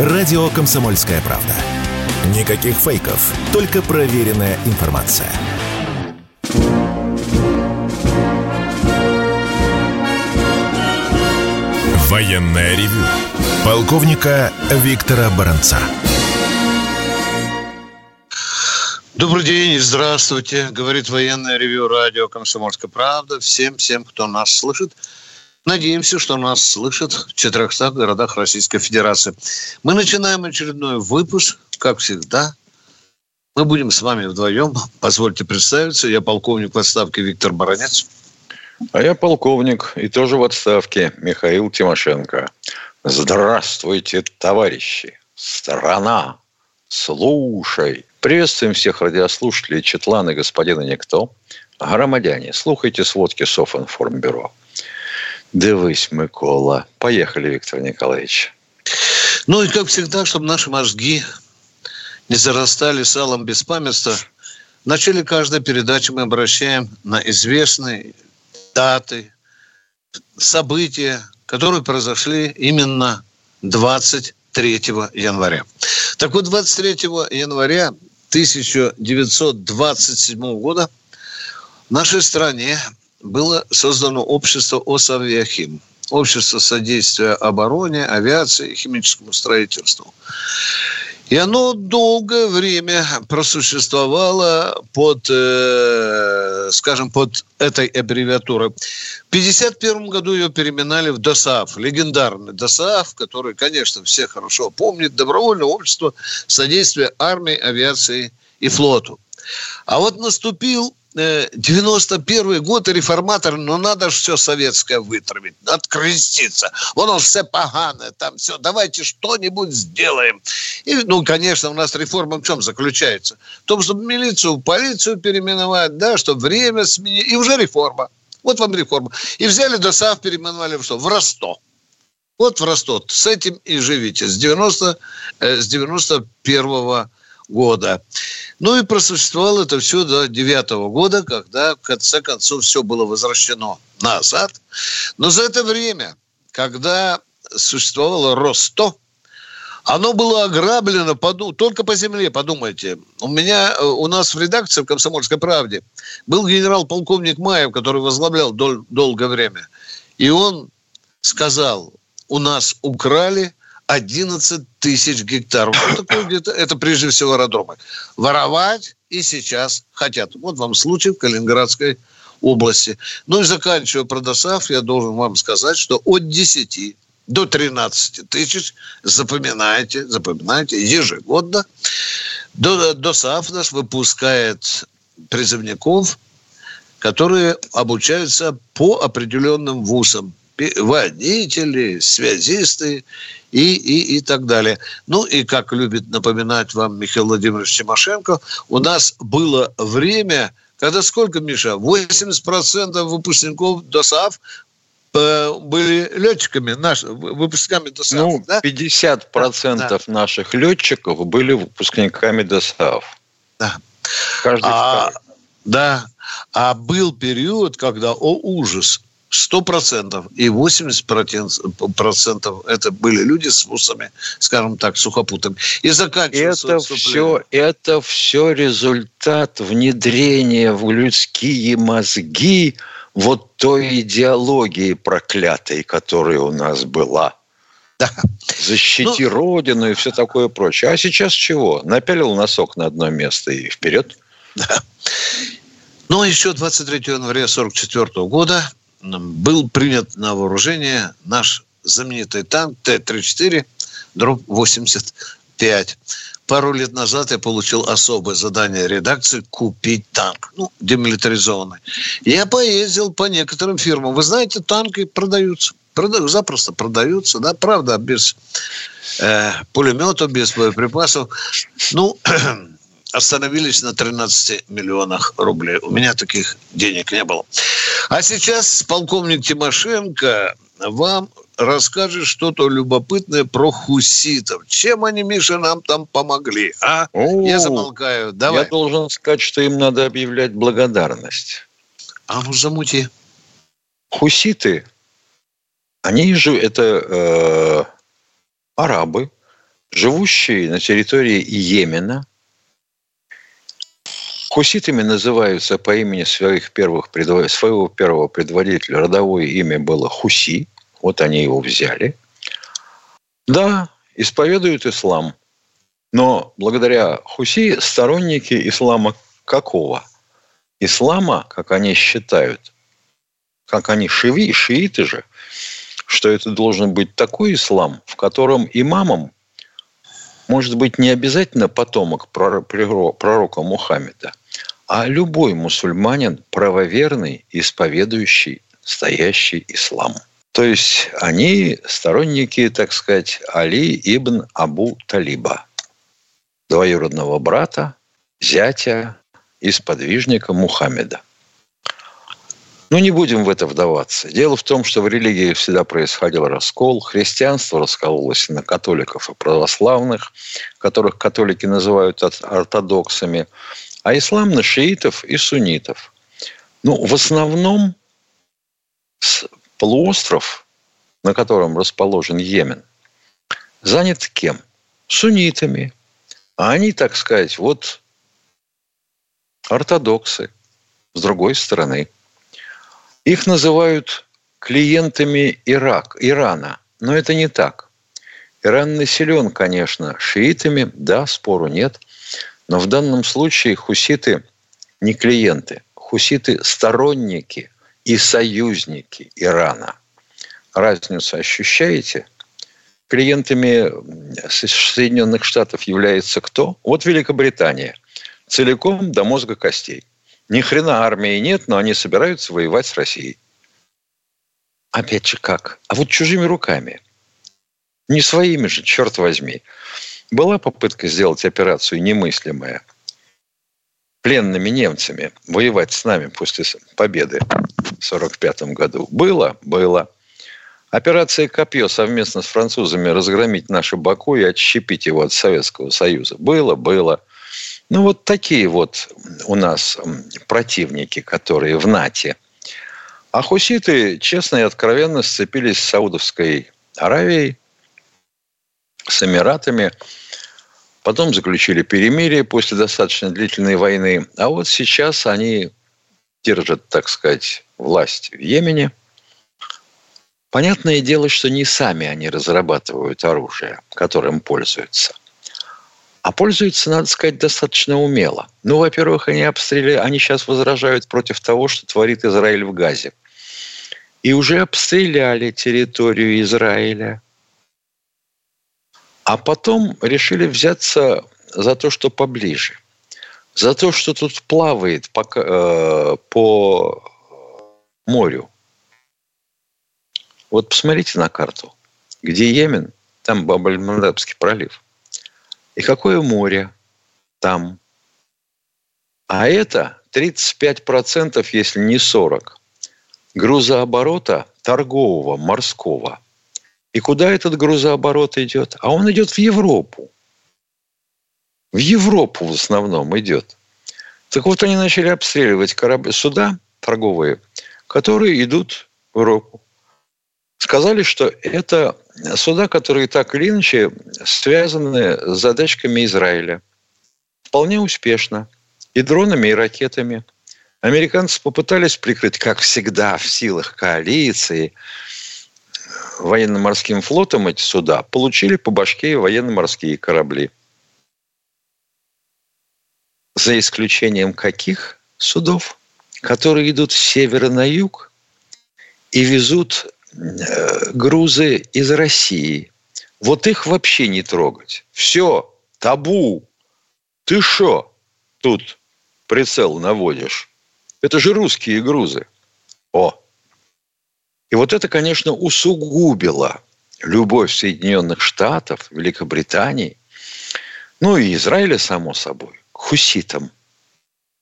Радио «Комсомольская правда». Никаких фейков, только проверенная информация. Военная ревю. Полковника Виктора Баранца. Добрый день здравствуйте. Говорит военное ревю радио «Комсомольская правда». Всем, всем, кто нас слышит. Надеемся, что нас слышат в 400 городах Российской Федерации. Мы начинаем очередной выпуск, как всегда. Мы будем с вами вдвоем. Позвольте представиться. Я полковник в отставке Виктор Баранец. А я полковник и тоже в отставке Михаил Тимошенко. Здравствуйте, товарищи! Страна! Слушай! Приветствуем всех радиослушателей Четлана господина Никто. Громадяне, слухайте сводки Софинформбюро. Дивись, Микола. Поехали, Виктор Николаевич. Ну и как всегда, чтобы наши мозги не зарастали салом беспамятства, в начале каждой передачи мы обращаем на известные даты, события, которые произошли именно 23 января. Так вот, 23 января 1927 года в нашей стране было создано общество ОСАВИАХИМ, общество содействия обороне, авиации, химическому строительству. И оно долгое время просуществовало под, э, скажем, под этой аббревиатурой. В 1951 году ее переименовали в ДОСААФ, легендарный ДОСААФ, который, конечно, все хорошо помнят, Добровольное общество содействия армии, авиации и флоту. А вот наступил 91 э, год, реформатор, ну надо же все советское вытравить, надо креститься. Вон он все поганое, там все, давайте что-нибудь сделаем. И, ну, конечно, у нас реформа в чем заключается? В том, чтобы милицию полицию переименовать, да, чтобы время сменить, и уже реформа. Вот вам реформа. И взяли ДОСАВ, переименовали в что? В Ростов. Вот в Ростов. С этим и живите. С 90, э, с 91 -го года. Ну и просуществовало это все до девятого года, когда в конце концов все было возвращено назад. Но за это время, когда существовало РОСТО, оно было ограблено поду, только по земле, подумайте. У меня, э, у нас в редакции в «Комсомольской правде» был генерал-полковник Маев, который возглавлял дол, долгое время. И он сказал, у нас украли 11 тысяч гектаров. Где-то, это прежде всего аэродромы. Воровать и сейчас хотят. Вот вам случай в Калининградской области. Ну и заканчивая про ДОСАФ, я должен вам сказать, что от 10 до 13 тысяч, запоминайте, запоминайте, ежегодно ДОСАФ наш выпускает призывников, которые обучаются по определенным вузам водители, связисты и, и, и так далее. Ну и, как любит напоминать вам Михаил Владимирович Тимошенко, у нас было время, когда сколько, Миша? 80% выпускников ДОСААФ э, были летчиками, наш, выпускниками ДОСААФ. Ну, да? 50% да, да. наших летчиков были выпускниками ДОСААФ. Да. Каждый а, Да. А был период, когда, о ужас, 100%. И 80% это были люди с вусами, скажем так, сухопутами. И заканчивается это все, это все результат внедрения в людские мозги вот той идеологии проклятой, которая у нас была. Да. Защити ну, Родину и все такое прочее. А сейчас чего? Напялил носок на одно место и вперед. Да. Ну, еще 23 января 1944 года был принят на вооружение наш знаменитый танк Т-34 дробь 85. Пару лет назад я получил особое задание редакции купить танк, ну, демилитаризованный. Я поездил по некоторым фирмам. Вы знаете, танки продаются. Продают, запросто продаются, да, правда, без э, пулеметов, без боеприпасов. Ну, остановились на 13 миллионах рублей. У меня таких денег не было. А сейчас полковник Тимошенко вам расскажет что-то любопытное про хуситов. Чем они, Миша, нам там помогли? А? О, я замолкаю. Давай. Я должен сказать, что им надо объявлять благодарность. А ну замути. Хуситы, они же это э, арабы, живущие на территории Йемена. Хуситами называются по имени своих первых, своего первого предводителя. Родовое имя было Хуси. Вот они его взяли. Да, исповедуют ислам. Но благодаря Хуси сторонники ислама какого? Ислама, как они считают, как они шиви, шииты же, что это должен быть такой ислам, в котором имамом может быть не обязательно потомок пророка Мухаммеда, а любой мусульманин правоверный, исповедующий стоящий ислам. То есть они сторонники, так сказать, Али ибн Абу Талиба, двоюродного брата, зятя и сподвижника Мухаммеда. Ну, не будем в это вдаваться. Дело в том, что в религии всегда происходил раскол. Христианство раскололось на католиков и православных, которых католики называют ортодоксами, а ислам на шиитов и суннитов. Ну, в основном полуостров, на котором расположен Йемен, занят кем? Суннитами. А они, так сказать, вот ортодоксы с другой стороны – их называют клиентами Ирак, Ирана, но это не так. Иран населен, конечно, шиитами, да, спору нет, но в данном случае хуситы не клиенты, хуситы сторонники и союзники Ирана. Разницу ощущаете? Клиентами Соединенных Штатов является кто? Вот Великобритания. Целиком до мозга костей. Ни хрена армии нет, но они собираются воевать с Россией. Опять же как? А вот чужими руками. Не своими же, черт возьми. Была попытка сделать операцию немыслимая. Пленными немцами воевать с нами после победы в 1945 году. Было? Было. Операция «Копье» совместно с французами разгромить наше Баку и отщепить его от Советского Союза. Было? Было. Ну, вот такие вот у нас противники, которые в НАТО. А хуситы, честно и откровенно, сцепились с Саудовской Аравией, с Эмиратами, потом заключили перемирие после достаточно длительной войны. А вот сейчас они держат, так сказать, власть в Йемене. Понятное дело, что не сами они разрабатывают оружие, которым пользуются – а пользуются, надо сказать, достаточно умело. Ну, во-первых, они обстреляли, они сейчас возражают против того, что творит Израиль в Газе. И уже обстреляли территорию Израиля. А потом решили взяться за то, что поближе. За то, что тут плавает по, э, по морю. Вот посмотрите на карту. Где Йемен, там Баб-аль-Мандабский пролив – и какое море там. А это 35%, если не 40%, грузооборота торгового, морского. И куда этот грузооборот идет? А он идет в Европу. В Европу в основном идет. Так вот, они начали обстреливать корабли, суда торговые, которые идут в Европу. Сказали, что это суда, которые так или иначе связаны с задачками Израиля. Вполне успешно. И дронами, и ракетами. Американцы попытались прикрыть, как всегда, в силах коалиции, военно-морским флотом эти суда, получили по башке военно-морские корабли. За исключением каких судов? Которые идут с севера на юг и везут Э, грузы из России. Вот их вообще не трогать. Все, табу. Ты что тут прицел наводишь? Это же русские грузы. О! И вот это, конечно, усугубило любовь Соединенных Штатов, Великобритании, ну и Израиля, само собой, к хуситам –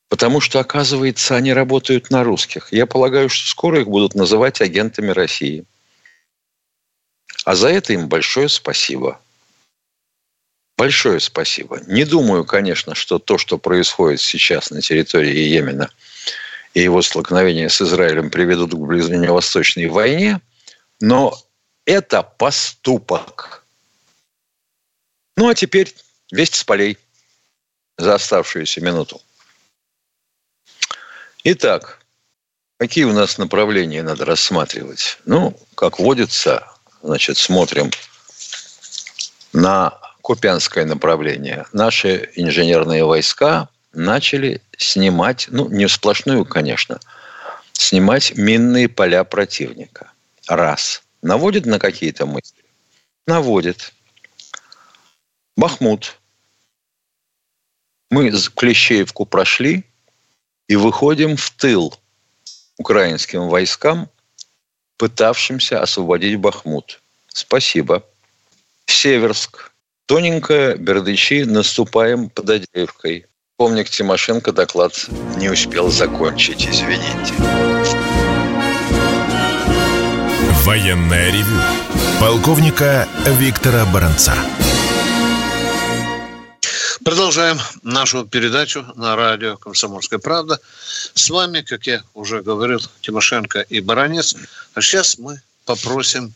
Потому что, оказывается, они работают на русских. Я полагаю, что скоро их будут называть агентами России. А за это им большое спасибо. Большое спасибо. Не думаю, конечно, что то, что происходит сейчас на территории Йемена и его столкновение с Израилем приведут к ближневосточной войне, но это поступок. Ну, а теперь весть с полей за оставшуюся минуту. Итак, какие у нас направления надо рассматривать? Ну, как водится, значит, смотрим на Купянское направление. Наши инженерные войска начали снимать, ну, не сплошную, конечно, снимать минные поля противника. Раз. Наводит на какие-то мысли? Наводит. Бахмут. Мы Клещеевку прошли и выходим в тыл украинским войскам, пытавшимся освободить Бахмут. Спасибо. Северск. Тоненькая, Бердычи, наступаем под Адеевкой. Помник Тимошенко доклад не успел закончить, извините. Военная ревю. Полковника Виктора Баранца. Продолжаем нашу передачу на радио «Комсомольская правда». С вами, как я уже говорил, Тимошенко и Баранец. А сейчас мы попросим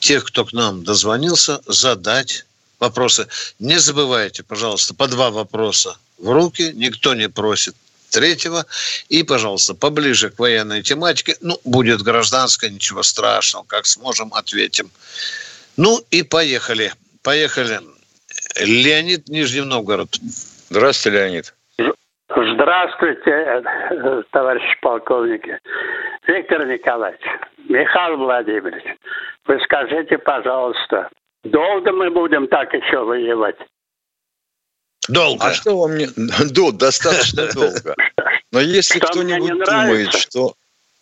тех, кто к нам дозвонился, задать вопросы. Не забывайте, пожалуйста, по два вопроса в руки. Никто не просит третьего. И, пожалуйста, поближе к военной тематике. Ну, будет гражданская, ничего страшного. Как сможем, ответим. Ну и поехали. Поехали. Леонид Нижний Новгород. Здравствуйте, Леонид. Здравствуйте, товарищи полковники. Виктор Николаевич, Михаил Владимирович, вы скажите, пожалуйста, долго мы будем так еще воевать? Долго. А что вам не... Да, достаточно долго. Но если кто-нибудь думает, что...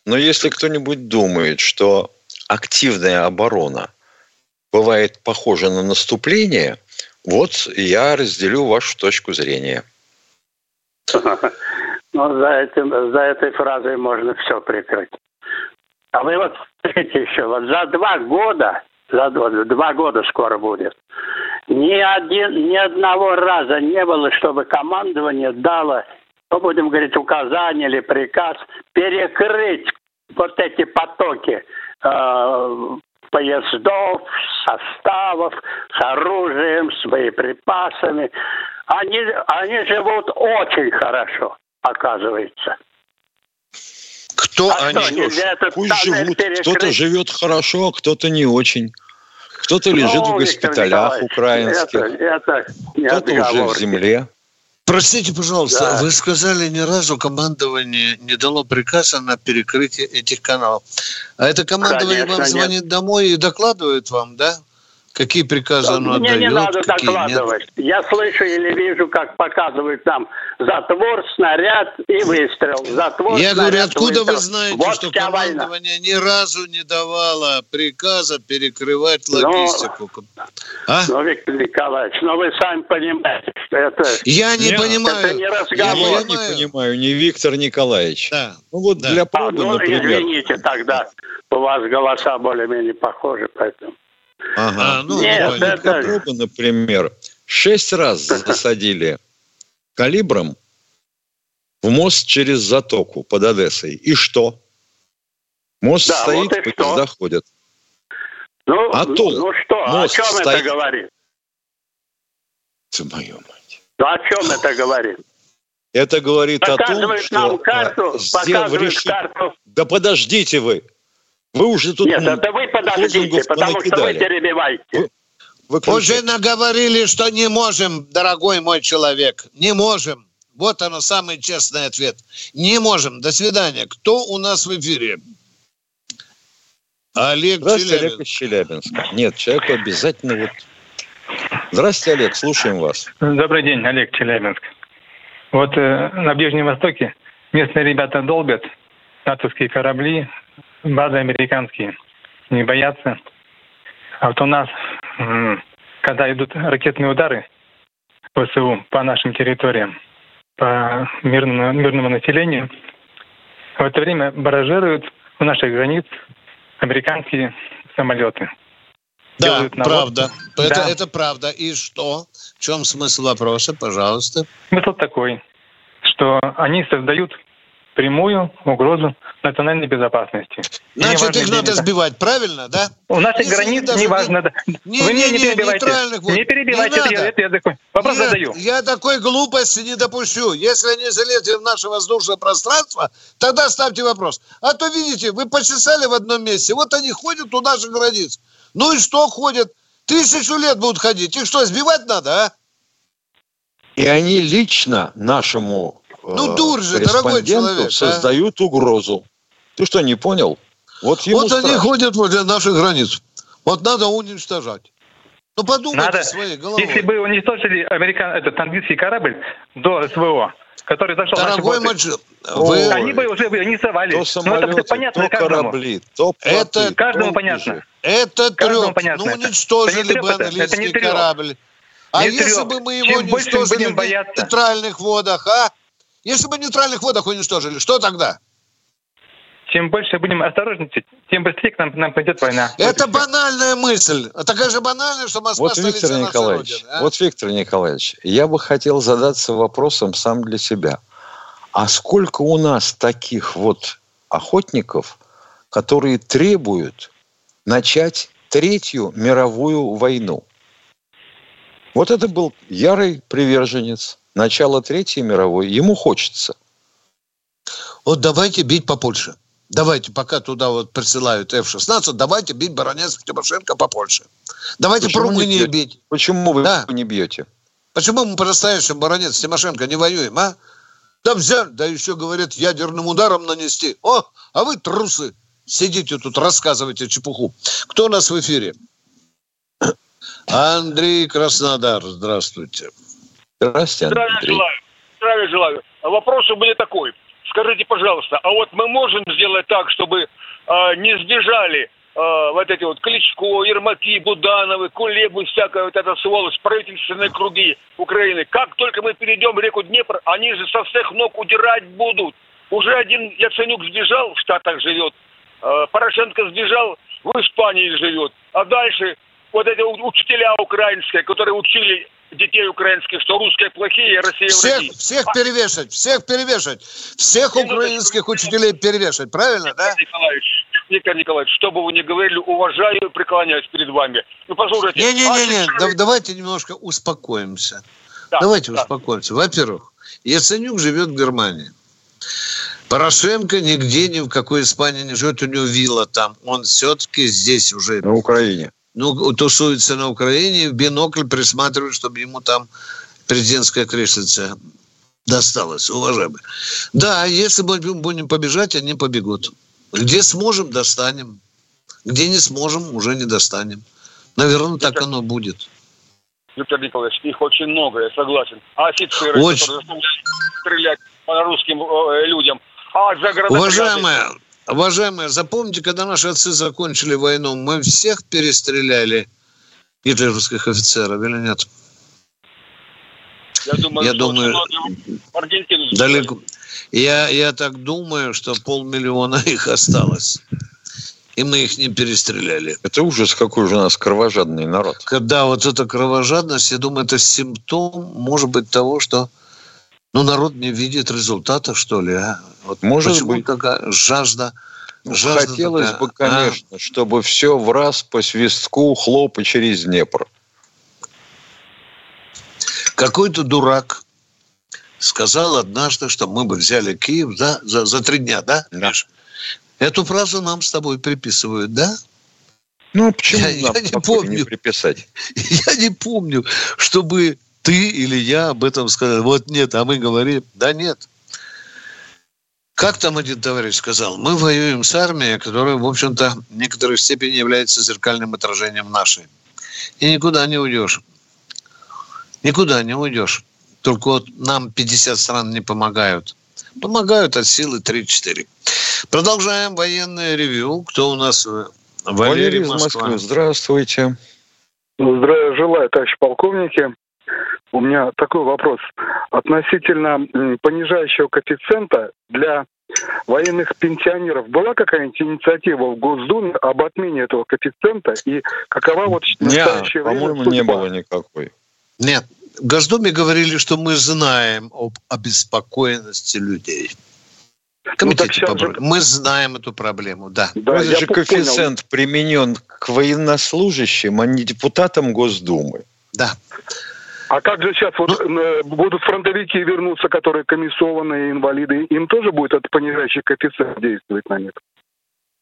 Но если кто-нибудь думает, что активная оборона бывает похожа на наступление, вот я разделю вашу точку зрения. Ну, за, этим, за этой фразой можно все прикрыть. А вы вот смотрите еще, вот за два года, за два, два года скоро будет, ни, один, ни одного раза не было, чтобы командование дало, ну, будем говорить, указание или приказ перекрыть вот эти потоки э, поездов, составов, с оружием, с боеприпасами. Они, они живут очень хорошо, оказывается. Кто а они? Что, Пусть живут. Кто-то живет хорошо, а кто-то не очень. Кто-то лежит ну, в госпиталях украинских. Это, это кто-то уже в земле. Простите, пожалуйста, да. вы сказали, ни разу командование не дало приказа на перекрытие этих каналов. А это командование Конечно, вам звонит нет. домой и докладывает вам, да? Какие приказы оно Мне отдает? не надо какие докладывать. Нет? Я слышу или вижу, как показывают там затвор, снаряд и выстрел. Затвор, Я снаряд, говорю, откуда выстрел. вы знаете, вот что командование война. ни разу не давало приказа перекрывать ну, логистику? Ну, а? ну, Виктор Николаевич, но вы сами понимаете, что это... Я не Нет, понимаю. Это не разговор. Я, я не понимаю, не Виктор Николаевич. Да. Ну вот да. для пробы, а, ну, например. извините тогда, у вас голоса более-менее похожи, поэтому... Ага. А, ну, Нет, ну, это... Друга, например, шесть раз засадили калибром в мост через затоку под Одессой. И что? Мост да, стоит, вот поезда что? ходят. Ну, а то ну что, мост о чем стоит... это говорит? Ты мою мать. Ну, о чем это говорит? Это говорит о том, что... нам карту, показывает реши... карту. Да подождите вы. Вы уже тут... Нет, это вы подождите, потому что вы перебиваете. Вы, уже наговорили, что не можем, дорогой мой человек. Не можем. Вот оно, самый честный ответ. Не можем. До свидания. Кто у нас в эфире? Олег Здравствуйте, Челябинск. Олег из Челябинска. Нет, человеку обязательно вот... Здравствуйте, Олег, слушаем вас. Добрый день, Олег Челябинск. Вот э, на Ближнем Востоке местные ребята долбят натовские корабли, базы американские не боятся. А вот у нас, когда идут ракетные удары ВСУ по нашим территориям, по мирному, мирному населению, в это время баражируют у наших границ американские самолеты. Да, правда. Да. Это, это правда. И что? В чем смысл вопроса, пожалуйста? Смысл такой, что они создают прямую угрозу национальной безопасности. Значит, их надо сбивать, правильно, да? У наших границ не важно. Не, Вы не, не, не перебивайте. Не, не перебивайте, не это, это, я такой вопрос Нет, задаю. Я такой глупости не допущу. Если они залезли в наше воздушное пространство, тогда ставьте вопрос. А то, видите, вы почесали в одном месте, вот они ходят у наших границ. Ну и что ходят? Тысячу лет будут ходить. Их что, сбивать надо, а? И они лично нашему ну, дур же, дорогой человек. создают а? угрозу. Ты что, не понял? Вот, ему вот они ходят возле наших границ. Вот надо уничтожать. Ну, подумайте надо, своей головой. Если бы уничтожили американ, этот английский корабль до СВО, который зашел Дорогой мальчик, вы... Они бы уже совали. То самолеты, ну, это понятно то каждому. корабли, то плоты, Это каждому понятно. Это треп. Ну, уничтожили бы английский корабль. А не если бы мы его Чем уничтожили в нейтральных водах, а? Если бы в нейтральных водах уничтожили, что тогда? Чем больше будем осторожничать, тем быстрее к нам, нам пойдет война. Это вот банальная мысль. Такая же банальная, что Москва вот, Виктор Николаевич, родины, а? Вот, Виктор Николаевич, я бы хотел задаться вопросом сам для себя. А сколько у нас таких вот охотников, которые требуют начать Третью мировую войну? Вот это был ярый приверженец начала Третьей мировой. Ему хочется. Вот давайте бить по Польше. Давайте, пока туда вот присылают F-16, давайте бить баронец Тимошенко по Польше. Давайте Почему по Румынии бить. Почему вы да. не бьете? Почему мы по-настоящему баронец Тимошенко не воюем, а? Да взяли, да еще, говорят, ядерным ударом нанести. О, а вы трусы. Сидите тут, рассказывайте чепуху. Кто у нас в эфире? Андрей Краснодар, здравствуйте. Здравствуйте, Андрей. Здравия желаю. Здравия желаю. Вопрос у меня такой. Скажите, пожалуйста, а вот мы можем сделать так, чтобы э, не сбежали э, вот эти вот Кличко, Ермаки, Будановы, Кулебы, всякая вот эта сволочь, правительственные круги Украины. Как только мы перейдем реку Днепр, они же со всех ног удирать будут. Уже один Яценюк сбежал, в Штатах живет, э, Порошенко сбежал, в Испании живет. А дальше вот эти учителя украинские, которые учили детей украинских, что русские плохие, а Россия всех, враги. Всех перевешать, всех перевешать. Всех украинских учителей перевешать, правильно, Виктор да? Николаевич, Виктор Николаевич, что бы вы ни говорили, уважаю и преклоняюсь перед вами. Ну, послушайте. Не-не-не, а давайте немножко успокоимся. Да, давайте да. успокоимся. Во-первых, Яценюк живет в Германии. Порошенко нигде, ни в какой Испании не живет, у него вилла там. Он все-таки здесь уже. На Украине ну, тусуется на Украине, в бинокль присматривает, чтобы ему там президентская креслица досталась, уважаемые. Да, если мы будем побежать, они побегут. Где сможем, достанем. Где не сможем, уже не достанем. Наверное, так оно будет. Виктор Николаевич, их очень много, я согласен. А офицеры, очень... которые стрелять по русским э, людям. А за Уважаемая, Уважаемые, запомните, когда наши отцы закончили войну, мы всех перестреляли гитлеровских офицеров или нет? Я думаю, я думаю далеко. Я, я так думаю, что полмиллиона их осталось. И мы их не перестреляли. Это ужас, какой же у нас кровожадный народ. Когда вот эта кровожадность, я думаю, это симптом, может быть, того, что ну, народ не видит результата, что ли, а? Вот Может почему быть. такая жажда? Ну, жажда Хотелось такая, бы, а? конечно, а? чтобы все в раз по свистку хлоп и через Днепр. Какой-то дурак сказал однажды, что мы бы взяли Киев да, за, за три дня, да, да. Эту фразу нам с тобой приписывают, да? Ну, а почему я, нам я не помню, не приписать? Я не помню, чтобы ты или я об этом сказали. Вот нет, а мы говорим, да нет. Как там один товарищ сказал, мы воюем с армией, которая, в общем-то, в некоторой степени является зеркальным отражением нашей. И никуда не уйдешь. Никуда не уйдешь. Только вот нам 50 стран не помогают. Помогают от силы 3-4. Продолжаем военное ревю. Кто у нас? Валерий, Валерий из Москвы. Здравствуйте. Здравия желаю, товарищ полковники. У меня такой вопрос. Относительно понижающего коэффициента для военных пенсионеров была какая-нибудь инициатива в Госдуме об отмене этого коэффициента? И какова вот в настоящее Нет, по-моему, не было никакой. Нет. В Госдуме говорили, что мы знаем об обеспокоенности людей. Комитете ну, по же... Мы знаем эту проблему, да. да Это же коэффициент понял. применен к военнослужащим, а не депутатам Госдумы. Да. А как же сейчас вот ну, э, будут фронтовики вернуться, которые комиссованные инвалиды, им тоже будет этот понижающий коэффициент действовать на них?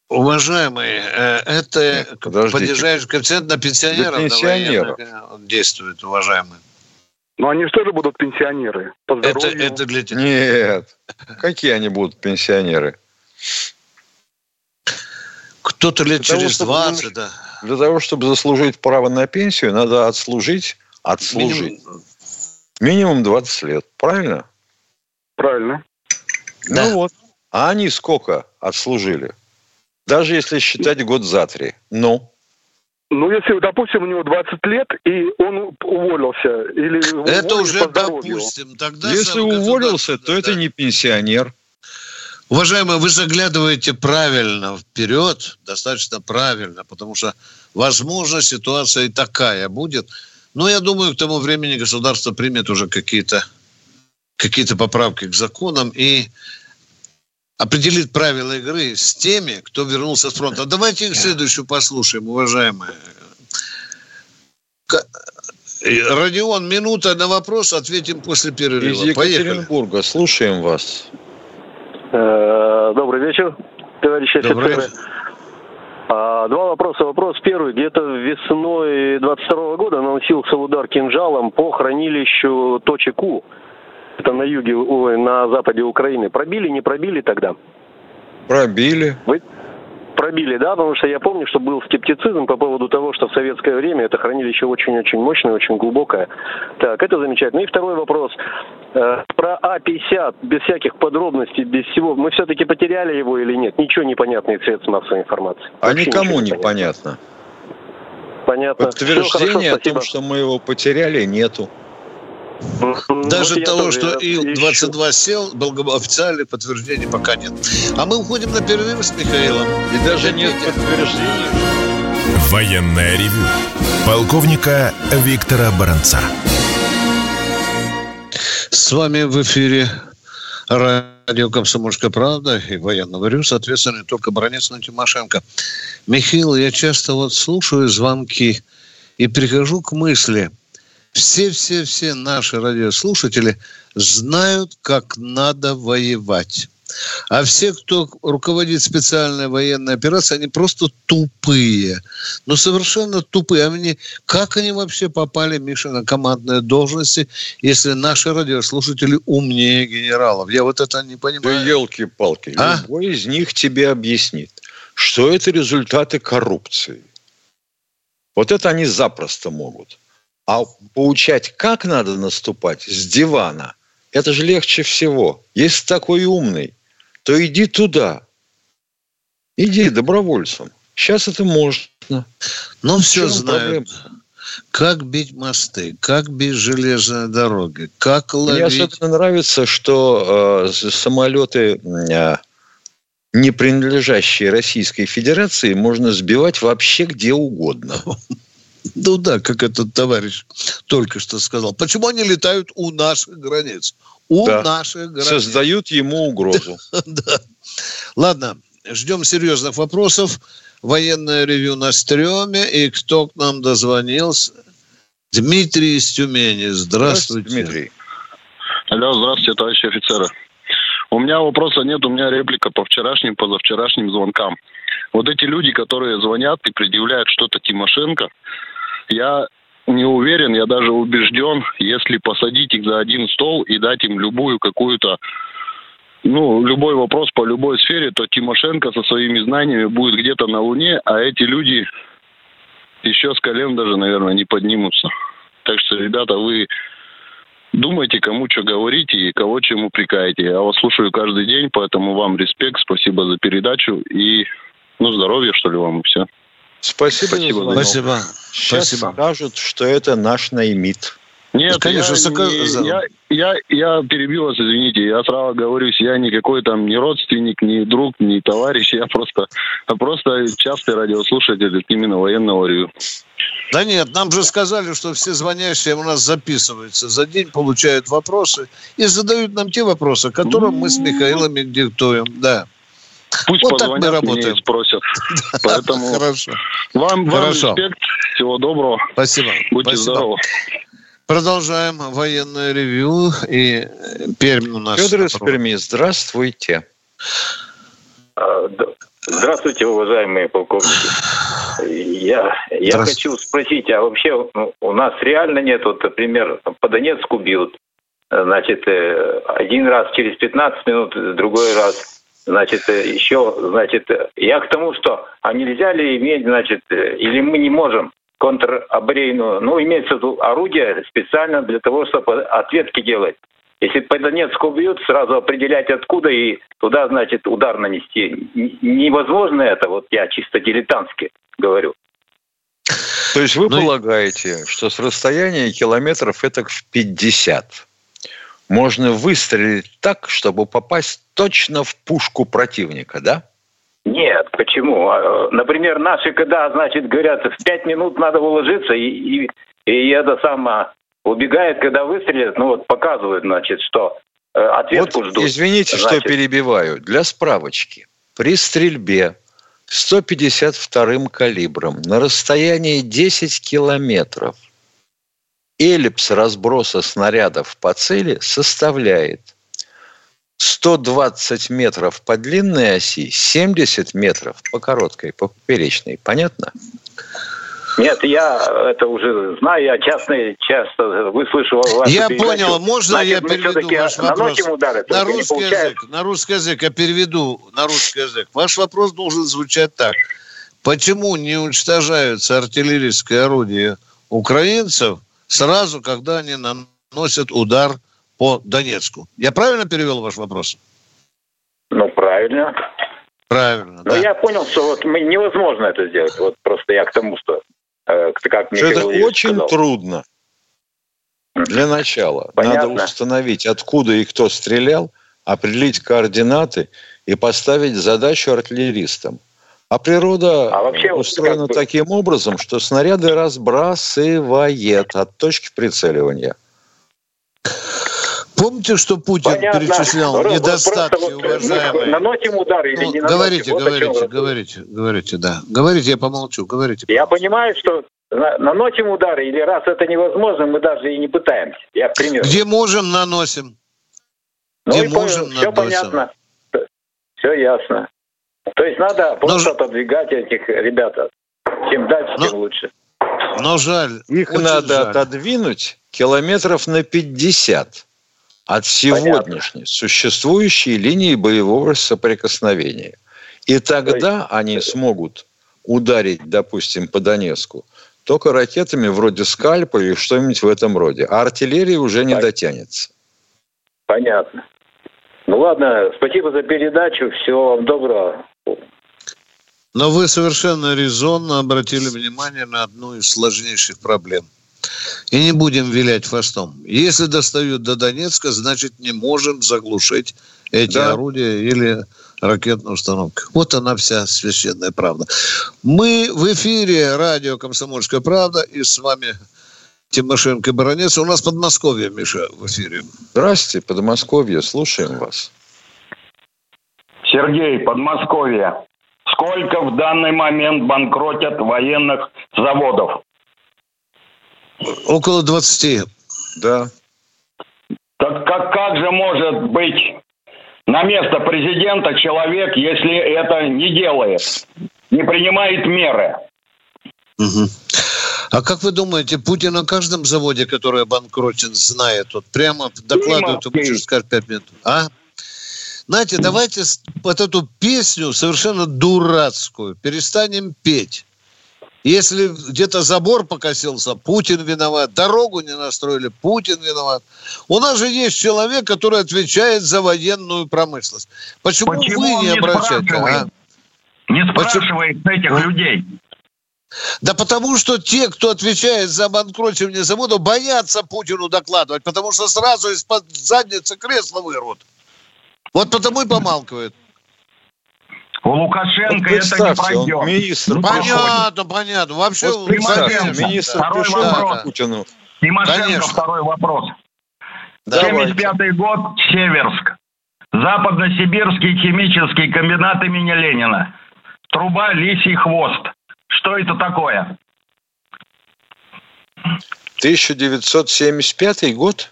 Уважаемые, э, это Подождите. понижающий коэффициент на пенсионеров, Для пенсионеров. действует, уважаемые. Но они же тоже будут пенсионеры. По это, это для тебя. Нет. Какие они будут пенсионеры? Кто-то лет для через того, 20, чтобы, да. Для того, чтобы заслужить право на пенсию, надо отслужить, отслужить минимум, минимум 20 лет. Правильно? Правильно. Ну да. вот. А они сколько отслужили? Даже если считать год за три. Ну? Ну, если, допустим, у него 20 лет, и он уволился, или Это уже допустим. Тогда если уволился, то да. это не пенсионер. Уважаемые, вы заглядываете правильно вперед, достаточно правильно, потому что, возможно, ситуация и такая будет. Но я думаю, к тому времени государство примет уже какие-то какие-то поправки к законам и определит правила игры с теми, кто вернулся с фронта. Давайте их следующую послушаем, уважаемые. Родион, минута на вопрос, ответим после перерыва. Из Екатеринбурга. Поехали. Слушаем вас. Э, добрый вечер, товарищи Добрый офицеры. А, два вопроса. Вопрос первый. Где-то весной 22 года наносился удар кинжалом по хранилищу точек У это на юге, ой, на западе Украины. Пробили, не пробили тогда? Пробили. Вы пробили, да? Потому что я помню, что был скептицизм по поводу того, что в советское время это хранилище очень-очень мощное, очень глубокое. Так, это замечательно. И второй вопрос. Э, про А-50, без всяких подробностей, без всего. Мы все-таки потеряли его или нет? Ничего непонятно из средств массовой информации. А Вообще никому не понятно. Понятно. Подтверждения о том, что мы его потеряли, нету. Даже вот того, что Ил-22 сел, официальных подтверждений пока нет. А мы уходим на перерыв с Михаилом. И даже нет подтверждений. Военная ревю. Полковника Виктора Баранца. С вами в эфире радио «Комсомольская правда» и военного рю, соответственно, только Баранец, но и Тимошенко. Михаил, я часто вот слушаю звонки и прихожу к мысли – все-все-все наши радиослушатели знают, как надо воевать. А все, кто руководит специальной военной операцией, они просто тупые. Ну, совершенно тупые. Они, как они вообще попали, Миша, на командные должности, если наши радиослушатели умнее генералов? Я вот это не понимаю. Да елки-палки. А? Любой из них тебе объяснит, что это результаты коррупции. Вот это они запросто могут. А поучать, как надо наступать с дивана, это же легче всего. Если такой умный, то иди туда. Иди добровольцем. Сейчас это можно. Но все знают. Проблема? Как бить мосты, как бить железные дороги, как ловить... Мне особенно нравится, что э, самолеты, э, не принадлежащие Российской Федерации, можно сбивать вообще где угодно. Ну да, как этот товарищ только что сказал. Почему они летают у наших границ? У да. наших границ. Создают ему угрозу. Да. Ладно, ждем серьезных вопросов. Военное ревю на стреме. И кто к нам дозвонился? Дмитрий из Тюмени. Здравствуйте. Здравствуйте, Дмитрий. Алло, здравствуйте, товарищи офицеры. У меня вопроса нет, у меня реплика по вчерашним, позавчерашним звонкам. Вот эти люди, которые звонят и предъявляют что-то Тимошенко, я не уверен, я даже убежден, если посадить их за один стол и дать им любую какую-то ну, любой вопрос по любой сфере, то Тимошенко со своими знаниями будет где-то на Луне, а эти люди еще с колен даже, наверное, не поднимутся. Так что, ребята, вы думайте, кому что говорите и кого чем упрекаете. Я вас слушаю каждый день, поэтому вам респект, спасибо за передачу и, ну, здоровья, что ли, вам и все. Спасибо. Спасибо. Спасибо. Сейчас Спасибо. скажут, что это наш наймит. Нет, конечно, я, не, я, я, я перебил вас, извините, я сразу говорюсь, я никакой там не родственник, не друг, не товарищ, я просто, просто частый радиослушатель именно военного ревю. Да нет, нам же сказали, что все звонящие у нас записываются. За день получают вопросы и задают нам те вопросы, которые мы с Михаилом диктуем. Да. Пусть вот так мы работаем. и спросят. Поэтому Хорошо. Вам, вам Хорошо. респект. Всего доброго. Спасибо. Будьте Спасибо. здоровы. Продолжаем военное ревью. И Пермь у нас. Федор из Перми, здравствуйте. А, здравствуйте, уважаемые полковники. Я, я хочу спросить, а вообще у нас реально нет, вот, например, по Донецку бьют, значит, э, один раз через 15 минут, другой раз, значит, э, еще, значит, я к тому, что, а нельзя ли иметь, значит, э, или мы не можем контрабрейную, ну, имеется в виду орудие специально для того, чтобы ответки делать. Если по Донецку бьют, сразу определять откуда и туда, значит, удар нанести. Невозможно это, вот я чисто дилетантски говорю. То есть вы ну, полагаете, что с расстояния километров это в 50 можно выстрелить так, чтобы попасть точно в пушку противника, да? Нет, почему? А, например, наши, когда, значит, говорят, в пять минут надо уложиться, и, и, и это самое убегает, когда выстрелят, ну вот показывают, значит, что э, ответку вот, ждут. Извините, значит. что перебиваю. Для справочки. При стрельбе 152-м калибром на расстоянии 10 километров эллипс разброса снарядов по цели составляет 120 метров по длинной оси, 70 метров по короткой, по поперечной. Понятно? Нет, я это уже знаю, я часто, часто выслушивал вас. Я передачу. понял, можно Значит, я переведу ваш вопрос? Удары, на русский язык, на русский язык я переведу на русский язык. Ваш вопрос должен звучать так. Почему не уничтожаются артиллерийские орудия украинцев сразу, когда они наносят удар по Донецку. Я правильно перевел ваш вопрос? Ну, правильно. Правильно, Но да. я понял, что вот мы, невозможно это сделать. Вот просто я к тому, что э, как что это очень сказал. трудно. Для начала Понятно. надо установить, откуда и кто стрелял, определить координаты и поставить задачу артиллеристам. А природа а вообще, устроена как бы... таким образом, что снаряды разбрасывает от точки прицеливания. Помните, что Путин Понятно. перечислял Просто недостатки, вот, уважаемые? Наносим удар или ну, не наносим? Говорите, вот говорите, говорите, говорите, да. Говорите, я помолчу, говорите. Пожалуйста. Я понимаю, что наносим удары, или раз это невозможно, мы даже и не пытаемся. Я к Где можем, наносим. Ну, Где можем, все наносим. понятно. Все ясно. То есть надо просто Но... отодвигать этих ребят. Чем дальше, Но... тем лучше. Но жаль. Их надо жаль. отодвинуть километров на 50 от сегодняшней Понятно. существующей линии боевого соприкосновения. И тогда есть... они смогут ударить, допустим, по Донецку только ракетами вроде «Скальпа» или что-нибудь в этом роде. А артиллерия уже не дотянется. Понятно. Ну ладно, спасибо за передачу. Всего вам доброго. Но вы совершенно резонно обратили внимание на одну из сложнейших проблем. И не будем вилять хвостом. Если достают до Донецка, значит не можем заглушить эти да. орудия или ракетную установку. Вот она вся священная правда. Мы в эфире радио «Комсомольская правда» и с вами Тимошенко Баранец. У нас Подмосковье, Миша, в эфире. Здравствуйте, Подмосковье. Слушаем вас. Сергей, Подмосковье. Сколько в данный момент банкротят военных заводов? Около 20. Да. Так как, как же может быть на место президента человек, если это не делает, не принимает меры? Угу. А как вы думаете, Путин на каждом заводе, который обанкротен, знает? Вот прямо докладывает ему через 5 минут. А? Знаете, давайте вот эту песню совершенно дурацкую перестанем петь. Если где-то забор покосился, Путин виноват. Дорогу не настроили, Путин виноват. У нас же есть человек, который отвечает за военную промышленность. Почему, Почему вы не, не обращаете? А? Не спрашивает Почему? этих людей. Да потому что те, кто отвечает за банкротирование завода, боятся Путину докладывать, потому что сразу из-под задницы кресла вырвут. Вот потому и помалкивают. У Лукашенко вот это не пройдет. Он министр. Понятно, понятно. Вообще, вот министр второй пришел вопрос. Да, Путину. Тимошенко, Конечно. второй вопрос. 75-й год, Северск. Западносибирский химический комбинат имени Ленина. Труба «Лисий хвост». Что это такое? 1975 год?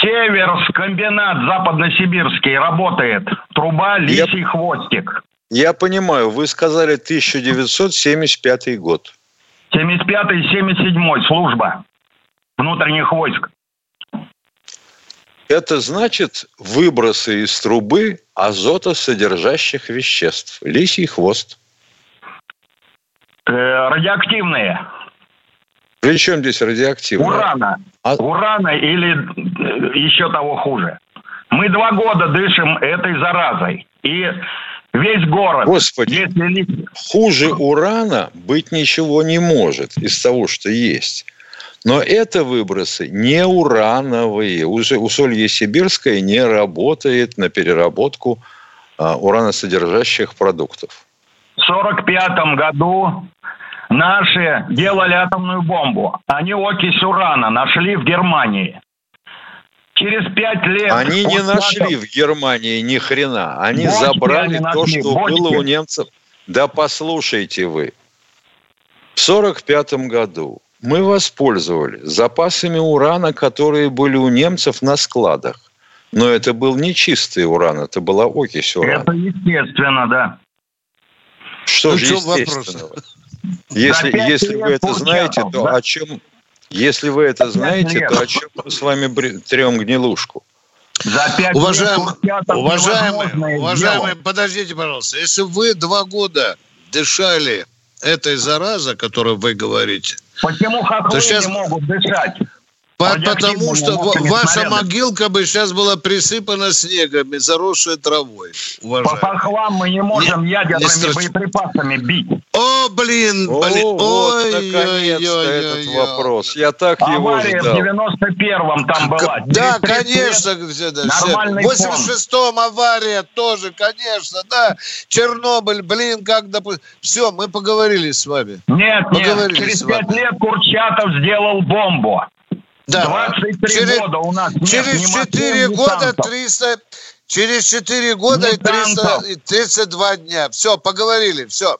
Северск, комбинат западносибирский работает. Труба «Лисий Я... хвостик». Я понимаю, вы сказали 1975 год. 75-77 служба внутренних войск. Это значит выбросы из трубы азотосодержащих веществ. Лисий хвост. Э, радиоактивные. При чем здесь радиоактивные? Урана. А... Урана или еще того хуже. Мы два года дышим этой заразой. И весь город. Господи, если... хуже урана быть ничего не может из того, что есть. Но это выбросы не урановые. Усолье Сибирское не работает на переработку а, ураносодержащих продуктов. В 1945 году наши делали атомную бомбу. Они окись урана нашли в Германии. Через пять лет... Они не нашли в Германии ни хрена. Они бочки забрали они то, что бочки. было у немцев. Да послушайте вы. В 1945 году мы воспользовались запасами урана, которые были у немцев на складах. Но это был не чистый уран, это была окись урана. Это естественно, да. Что ну, же естественно? Если, если вы это знаете, то да? о чем... Если вы это знаете, то о чем мы с вами трем гнилушку? За пять уважаемый, уважаемый, уважаемый, подождите, пожалуйста. Если вы два года дышали этой заразой, о которой вы говорите, Почему хохлы сейчас... не могут дышать? По потому что ваша снаряды. могилка бы сейчас была присыпана снегом и заросшей травой. Уважаемый. По хохлам мы не можем не, ядерными не боеприпасами бить. О, блин, О, блин. Вот, ой, наконец-то ой, этот ой, вопрос. Я так Авария его ждал. в 91-м там была. Да, конечно. Да, Нормальный В 86-м авария тоже, конечно. Да, Чернобыль, блин, как допустим. Все, мы поговорили с вами. Нет, поговорили нет, через пять лет Курчатов сделал бомбу. Да. 23 через, года у нас нет Через 4 года 300... Через 4 года и 300, 32 дня. Все, поговорили, все.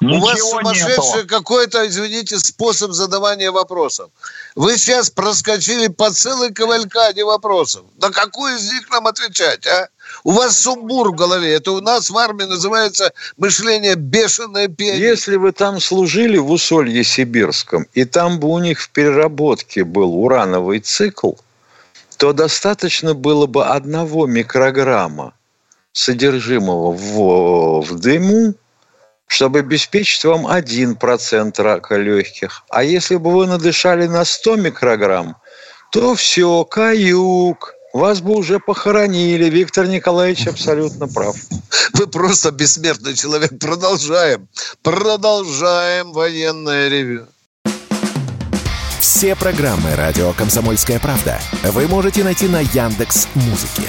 Ничего У вас сумасшедший какой-то, извините, способ задавания вопросов. Вы сейчас проскочили по целой кавалькаде вопросов. На какую из них нам отвечать, а? У вас сумбур в голове. Это у нас в армии называется мышление бешеное пение. Если вы там служили в Усолье Сибирском, и там бы у них в переработке был урановый цикл, то достаточно было бы одного микрограмма содержимого в, в дыму, чтобы обеспечить вам 1% рака легких. А если бы вы надышали на 100 микрограмм, то все, каюк, вас бы уже похоронили. Виктор Николаевич абсолютно прав. Вы просто бессмертный человек. Продолжаем. Продолжаем военное ревю. Все программы «Радио Комсомольская правда» вы можете найти на Яндекс Музыке.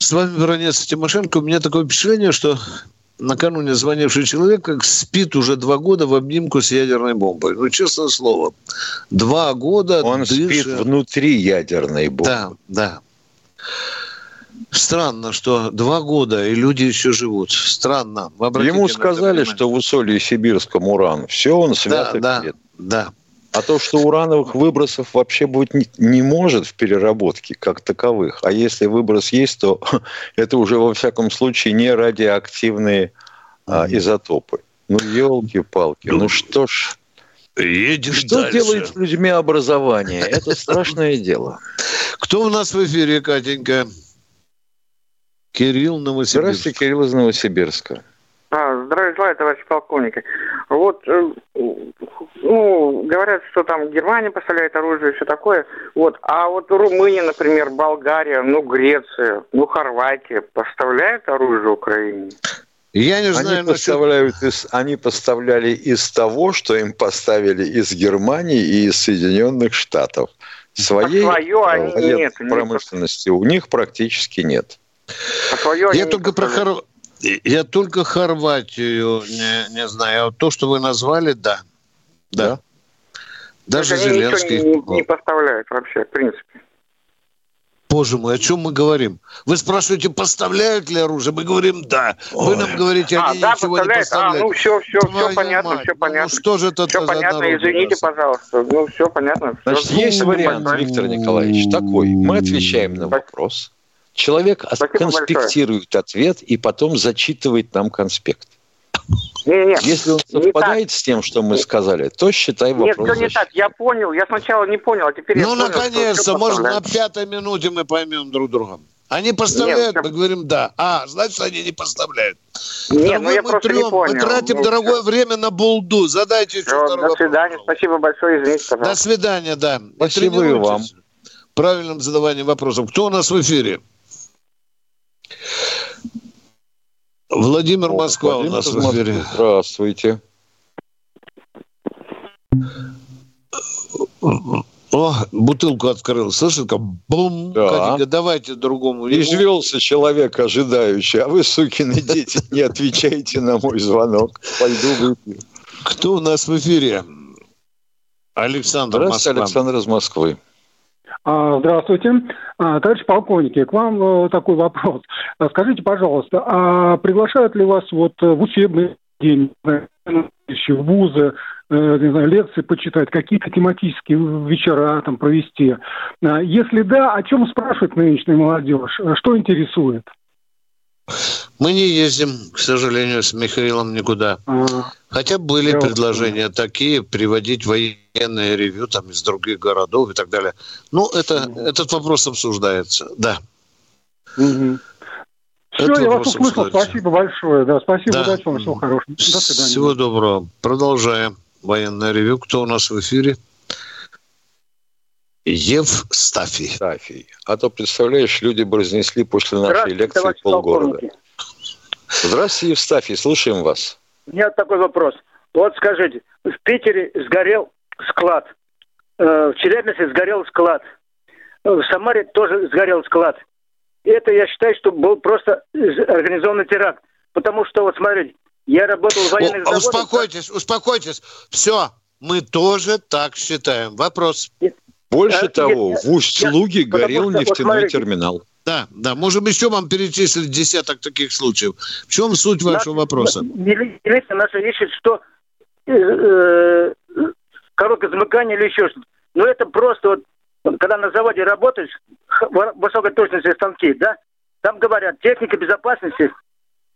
С вами Баранец Тимошенко. У меня такое впечатление, что накануне звонивший человек как спит уже два года в обнимку с ядерной бомбой. Ну, честное слово. Два года Он дышит... спит внутри ядерной бомбы. Да, да. Странно, что два года, и люди еще живут. Странно. Ему сказали, что в усолье Сибирском уран. Все, он свято да, да, да. А то, что урановых выбросов вообще быть не, не может в переработке как таковых. А если выброс есть, то это уже во всяком случае не радиоактивные а, изотопы. Ну, елки-палки. Ну что ж, Едем Что дальше. делает с людьми образование? Это страшное дело. Кто у нас в эфире, Катенька? Кирилл Новосибирск. Здравствуйте, Кирилл из Новосибирска. А, здравия желаю, товарищ полковник. Вот, э, ну, говорят, что там Германия поставляет оружие и все такое. Вот, а вот Румыния, например, Болгария, ну, Греция, ну, Хорватия поставляют оружие Украине? Я не знаю, они, поставляют из, они поставляли из того, что им поставили из Германии и из Соединенных Штатов. Своей а свое они нет, промышленности нет. у них практически нет. А свое Я только про Хор... Я только Хорватию не, не знаю. А то, что вы назвали, да. Да. да. Даже То Зеленский. Не, не поставляют вообще, в принципе. Боже мой, о чем мы говорим? Вы спрашиваете, поставляют ли оружие? Мы говорим, да. Вы нам говорите, а, они да, ничего не поставляют. А, ну все, все, Твою все понятно, мать. все понятно. Ну что же это Все понятно, народ, извините, раз. пожалуйста. Ну все понятно. Значит, все. есть вариант, Виктор Николаевич, такой. Мы отвечаем на вопрос. Человек Спасибо конспектирует большое. ответ и потом зачитывает нам конспект. Не, не, Если он совпадает с тем, что мы сказали, то считай вопрос. Нет, все не так. Я понял. Я сначала не понял, а теперь ну, я наконец-то, может, на пятой минуте мы поймем друг друга. Они поставляют, Нет, мы говорим да. А, значит, они не поставляют. Нет, ну я мы, трем, не понял. мы тратим ну, дорогое все. время на булду. Задайте все, еще До свидания. Вопрос. Спасибо большое. Извините, пожалуйста. До свидания, да. Спасибо и вам. Правильным задаванием вопросов. Кто у нас в эфире? Владимир Москва Владимир у нас в эфире. Здравствуйте. О, бутылку открыл. Слышишь, как бум. Да. Катенька, давайте другому. Извелся человек ожидающий, а вы, сукины дети, не отвечаете на мой звонок. Пойду выпью. Кто у нас в эфире? Александр Здравствуйте, Москва. Александр из Москвы. А, здравствуйте. А, товарищ полковники, к вам э, такой вопрос. А, скажите, пожалуйста, а приглашают ли вас вот в учебный день, в вузы, э, не знаю, лекции почитать, какие-то тематические вечера там провести? Если да, о чем спрашивает нынешняя молодежь? Что интересует? Мы не ездим, к сожалению, с Михаилом никуда. Хотя были предложения такие, приводить военные ревю там из других городов и так далее. Ну, это, этот вопрос обсуждается, да. Угу. Все, я вас услышал. Спасибо большое. Да, спасибо, да. удачи вам, всего хорошего. До свидания. Всего доброго. Продолжаем. Военное ревю. Кто у нас в эфире? Евстафий. Стафий. А то, представляешь, люди бы разнесли после нашей лекции полгорода. Здравствуйте, Евстафий, слушаем вас. У меня такой вопрос. Вот скажите, в Питере сгорел склад, э, в Челябинске сгорел склад, э, в Самаре тоже сгорел склад. Это, я считаю, что был просто организованный теракт. Потому что, вот смотрите, я работал в военных заводах. Успокойтесь, успокойтесь. Все, мы тоже так считаем. Вопрос. Больше а, того, нет, в Усть-Луге горел нефтяной вот терминал. Да, да. Можем еще вам перечислить десяток таких случаев. В чем суть вашего да, вопроса? Милиция наша ищет, что э, э, короткое замыкание или еще что-то. Но это просто вот, когда на заводе работаешь, высокой точности станки, да, там говорят, техника безопасности,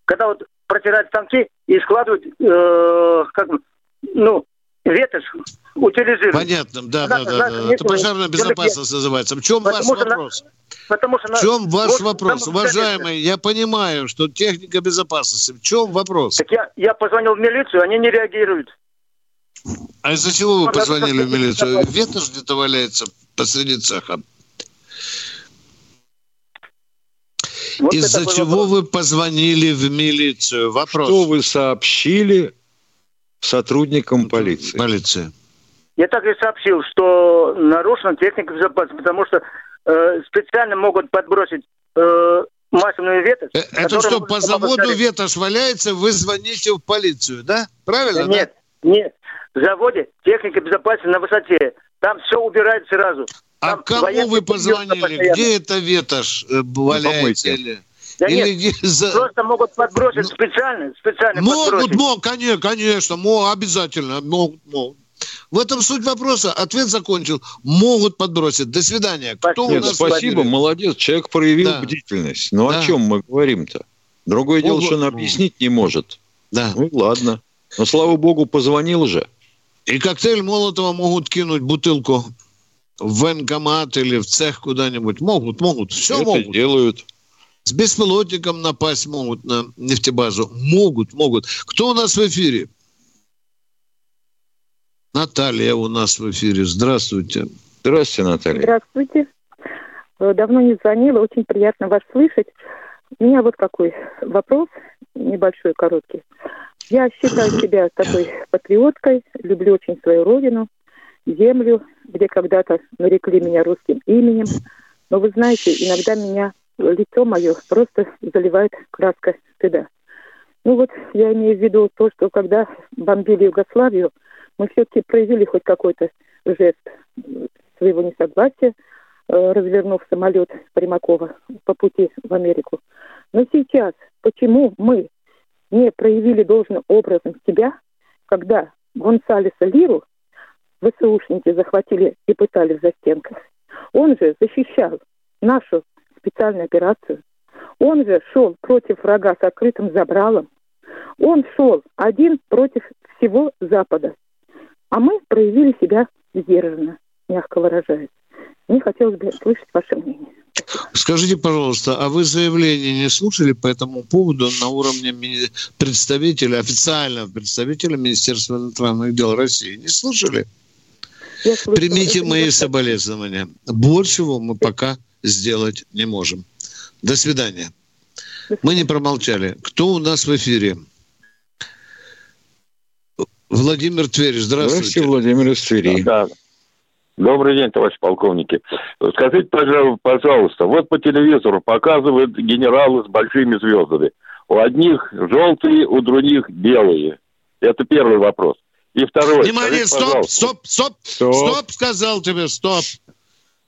когда вот протирают станки и складывают, э, как ну, ветошь утилизируют. Понятно, да, да, да. да. Это пожарная безопасность называется. В чем ваш вопрос? На, потому что в чем ваш вот, вопрос, уважаемый? Я понимаю, что техника безопасности. В чем вопрос? Так я, я позвонил в милицию, они не реагируют. А из-за чего вы позвонили в милицию? Ветошь где-то валяется посреди цеха. Вот Из-за чего вопрос. вы позвонили в милицию? Вопрос. Что вы сообщили сотрудникам полиции. Полиция. Я также сообщил, что нарушена техника безопасности, потому что э, специально могут подбросить э, масляную ветошь. Э, это что, по заводу повторить. ветошь валяется, вы звоните в полицию, да? Правильно? Нет, да? нет. В заводе техника безопасности на высоте. Там все убирают сразу. А Там кому вы позвонили? Где эта ветошь э, валяется? Или... Да Или нет, за... просто могут подбросить ну, специально, специально Могут, могут, конечно, конечно, могут, обязательно, могут, могут. В этом суть вопроса. Ответ закончил. Могут подбросить. До свидания. Кто Нет, у нас спасибо, поверит? молодец. Человек проявил да. бдительность. Но да. о чем мы говорим-то? Другое дело, что он объяснить не может. Да. Ну ладно. Но слава богу, позвонил же. И коктейль Молотова могут кинуть бутылку в военкомат или в цех куда-нибудь. Могут, могут. Все Это могут. делают. С беспилотником напасть могут на нефтебазу. Могут, могут. Кто у нас в эфире? Наталья у нас в эфире. Здравствуйте. Здравствуйте, Наталья. Здравствуйте. Э, давно не звонила, очень приятно вас слышать. У меня вот какой вопрос, небольшой, короткий. Я считаю себя такой патриоткой, люблю очень свою родину, землю, где когда-то нарекли меня русским именем. Но вы знаете, иногда меня лицо мое просто заливает краска стыда. Ну вот я имею в виду то, что когда бомбили Югославию, мы все-таки проявили хоть какой-то жест своего несогласия, э, развернув самолет Примакова по пути в Америку. Но сейчас почему мы не проявили должным образом себя, когда Гонсалеса Лиру ВСУшники захватили и пытали в застенках? Он же защищал нашу специальную операцию. Он же шел против врага с открытым забралом. Он шел один против всего Запада. А мы проявили себя сдержанно, мягко выражаясь. Мне хотелось бы слышать ваше мнение. Скажите, пожалуйста, а вы заявление не слушали по этому поводу на уровне представителя, официального представителя Министерства иностранных дел России? Не слушали? Примите мои соболезнования. Большего мы пока сделать не можем. До свидания. Мы не промолчали. Кто у нас в эфире? Владимир Тверь, здравствуйте. Здравствуйте, Владимир из Твери. Да. Добрый день, товарищ полковники. Скажите, пожалуйста, вот по телевизору показывают генералы с большими звездами. У одних желтые, у других белые. Это первый вопрос. И второй. Внимание, стоп, стоп, стоп, стоп, стоп, сказал тебе, стоп.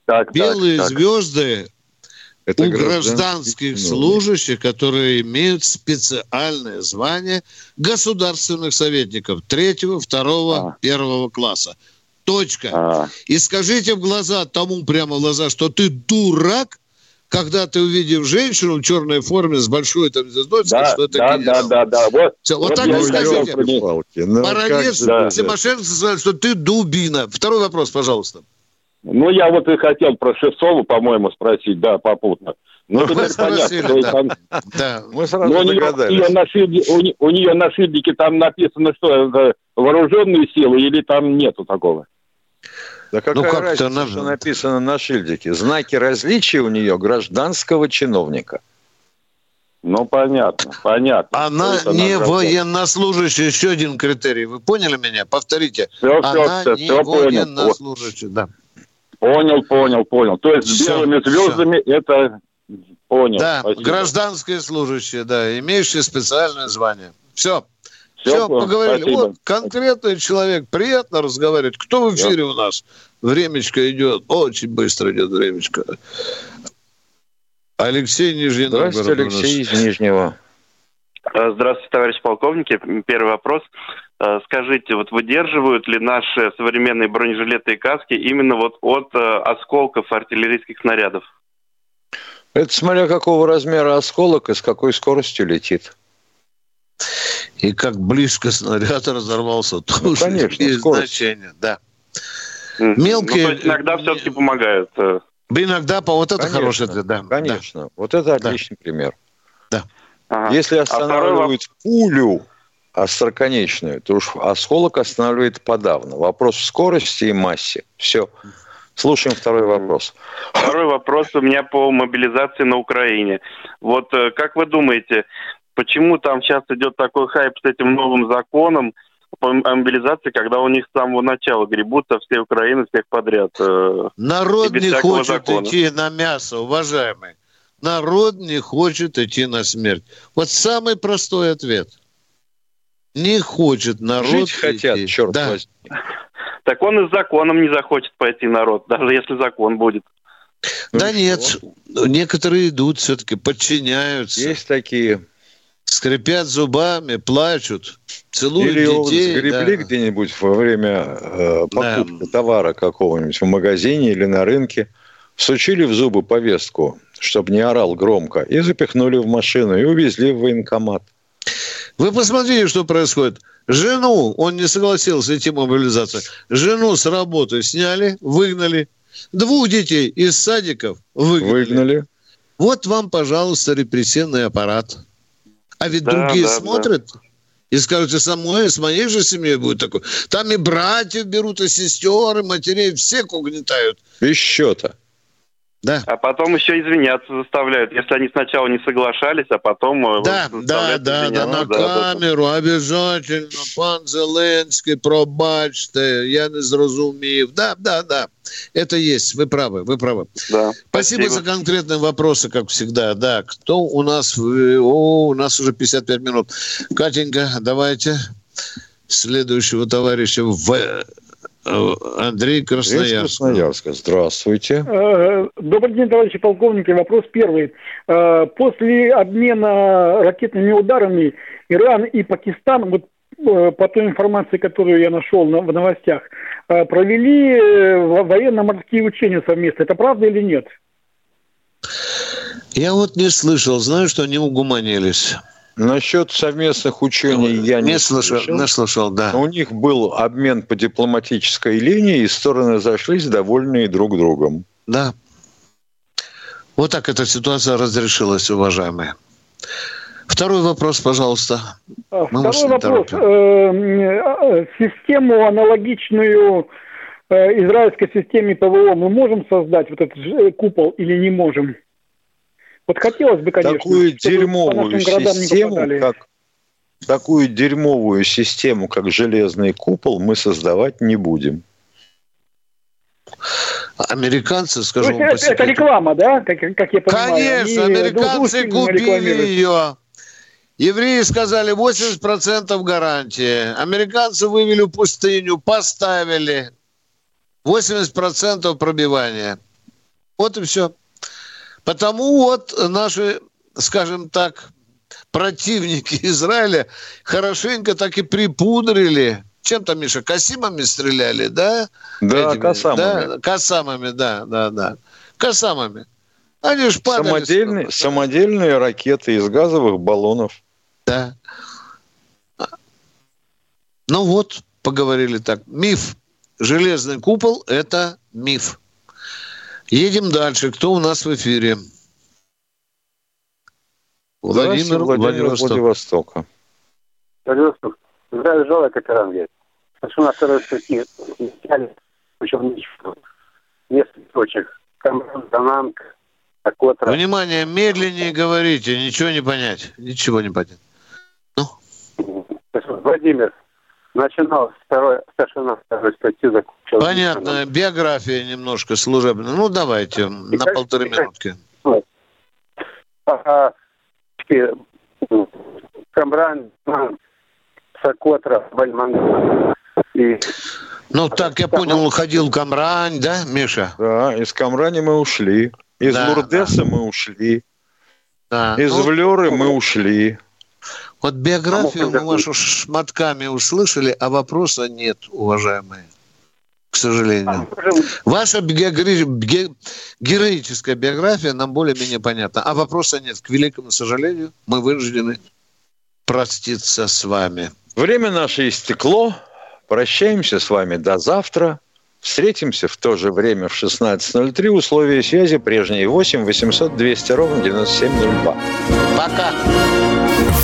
Так, Белые так, так. звезды это у гражданских служащих, которые имеют специальное звание государственных советников третьего, второго, а. первого класса. Точка. А. И скажите в глаза тому прямо в глаза, что ты дурак, когда ты увидев женщину в черной форме с большой там звездой, да, что это да, да, да, да. Вот, Все, вот, вот так вы скажите. Ну, Паралец да, Тимошенко сказал, что ты дубина. Второй вопрос, пожалуйста. Ну, я вот и хотел про Шевцову, по-моему, спросить, да, попутно. Ну, ну теперь понятно. Да. Там... да, мы сразу Но у нее, у, нее на шильдике, у, у нее на шильдике там написано, что это вооруженные силы или там нету такого? Да какая ну, как разница, она... что написано на шильдике? Знаки различия у нее гражданского чиновника. Ну, понятно, понятно. Она не военнослужащий. Еще один критерий. Вы поняли меня? Повторите. Все, она все, не все военнослужащий, да. Понял, понял, понял. То есть все, белыми звездами все. это понял. Да, Спасибо. гражданское служащее, да, имеющее специальное звание. Все. Все, все поговорили. Спасибо. Вот конкретный человек, приятно разговаривать. Кто в эфире да. у нас? Времечко идет, очень быстро идет времечко. Алексей Нижний Здравствуйте, Алексей из Нижнего. Здравствуйте, товарищ полковники. Первый вопрос. Э, скажите, вот выдерживают ли наши современные бронежилеты и каски именно вот от э, осколков артиллерийских снарядов? Это смотря какого размера осколок и с какой скоростью летит. И как близко снаряд разорвался, тоже ну, конечно, есть скорость. значение, да. Мелкие... Ну, то есть иногда все-таки помогают. Э. Иногда, по вот это конечно, хороший ответ, да. Конечно, да. вот это отличный да. пример. Да. Ага. Если останавливают а пулю, остроконечную, то уж осколок останавливает подавно. Вопрос в скорости и массе. Все. Слушаем второй вопрос. Второй вопрос у меня по мобилизации на Украине. Вот э, как вы думаете, почему там сейчас идет такой хайп с этим новым законом по мобилизации, когда у них с самого начала гребутся все Украины, всех подряд? Э, Народ не хочет закона. идти на мясо, уважаемый. Народ не хочет идти на смерть. Вот самый простой ответ – не хочет народ. Жить хотят, идти. черт да. возьми. Так он и с законом не захочет пойти народ, даже если закон будет. Да ну, нет, что? некоторые идут все-таки, подчиняются. Есть такие. Скрипят зубами, плачут, целуют Или детей. Или сгребли да. где-нибудь во время э, покупки да. товара какого-нибудь в магазине или на рынке, сучили в зубы повестку, чтобы не орал громко, и запихнули в машину, и увезли в военкомат. Вы посмотрите, что происходит. Жену, он не согласился идти мобилизацию, жену с работы сняли, выгнали. Двух детей из садиков выгнали. Выгнали. Вот вам, пожалуйста, репрессивный аппарат. А ведь да, другие да, смотрят да. и скажут, и самой, с моей же семьей будет такое. Там и братьев берут, и сестер, и матерей, всех угнетают. Без счета. Да. А потом еще извиняться заставляют, если они сначала не соглашались, а потом э, да, да, да, да, на да, камеру да. обязательно, пан Зеленский, пробачте, я не зрозумів. Да, да, да. Это есть, вы правы, вы правы. Да, спасибо, спасибо за конкретные вопросы, как всегда. Да, кто у нас? О, у нас уже 55 минут. Катенька, давайте следующего товарища в Э, Андрей Красноярск. Красноярска. Здравствуйте. Э, добрый день, товарищи полковники. Вопрос первый. Э, после обмена ракетными ударами Иран и Пакистан, вот по той информации, которую я нашел в новостях, провели военно-морские учения совместно. Это правда или нет? Я вот не слышал. Знаю, что они угуманились. Насчет совместных учений я не, не слышал. Не слышал, да. У них был обмен по дипломатической линии, и стороны зашлись довольные друг другом. Да. Вот так эта ситуация разрешилась, уважаемые. Второй вопрос, пожалуйста. А, Мы Второй вопрос. Э, э, систему аналогичную э, израильской системе ПВО мы можем создать, вот этот купол, или не можем? Вот хотелось бы, конечно, такую дерьмовую систему, как такую дерьмовую систему, как железный купол, мы создавать не будем. Американцы, скажу вам это, это реклама, да, как, как я понимаю? Конечно, Они американцы купили ее. Евреи сказали 80% гарантии. Американцы вывели пустыню, поставили 80% пробивания. Вот и все. Потому вот наши, скажем так, противники Израиля хорошенько так и припудрили. Чем там, Миша, касимами стреляли, да? Да, Этими, касамами. Да, касамами, да, да, да. Касамами. Они ж падали. Самодельные, самодельные ракеты из газовых баллонов. Да. Ну вот, поговорили так. Миф. Железный купол – это миф. Едем дальше. Кто у нас в эфире? Владимир, Владимир Владивостока. Владивосток. Здравия желаю, капитан говорит. Хочу на второй статье сняли, причем несколько точек. Камран, Дананг, Акотра. Внимание, медленнее говорите, ничего не понять. Ничего не понять. Ну? Владимир, начинал второй, старшина второй статью, закончил. Понятно, биография немножко служебная. Ну, давайте, и на как, полторы минутки. А, Камран, Сокотра, Бальман. И... Ну, так я понял, уходил Камрань, да, Миша? Да, из Камрани мы ушли. Из да, Лурдеса да. мы ушли. Да. Из ну, Влеры мы ушли. Вот биографию мы вашу шматками услышали, а вопроса нет, уважаемые. К сожалению. Ваша героическая биография нам более-менее понятна. А вопроса нет. К великому сожалению, мы вынуждены проститься с вами. Время наше истекло. Прощаемся с вами до завтра. Встретимся в то же время в 16.03. Условия связи прежние 8 800 200 ровно 9702. Пока.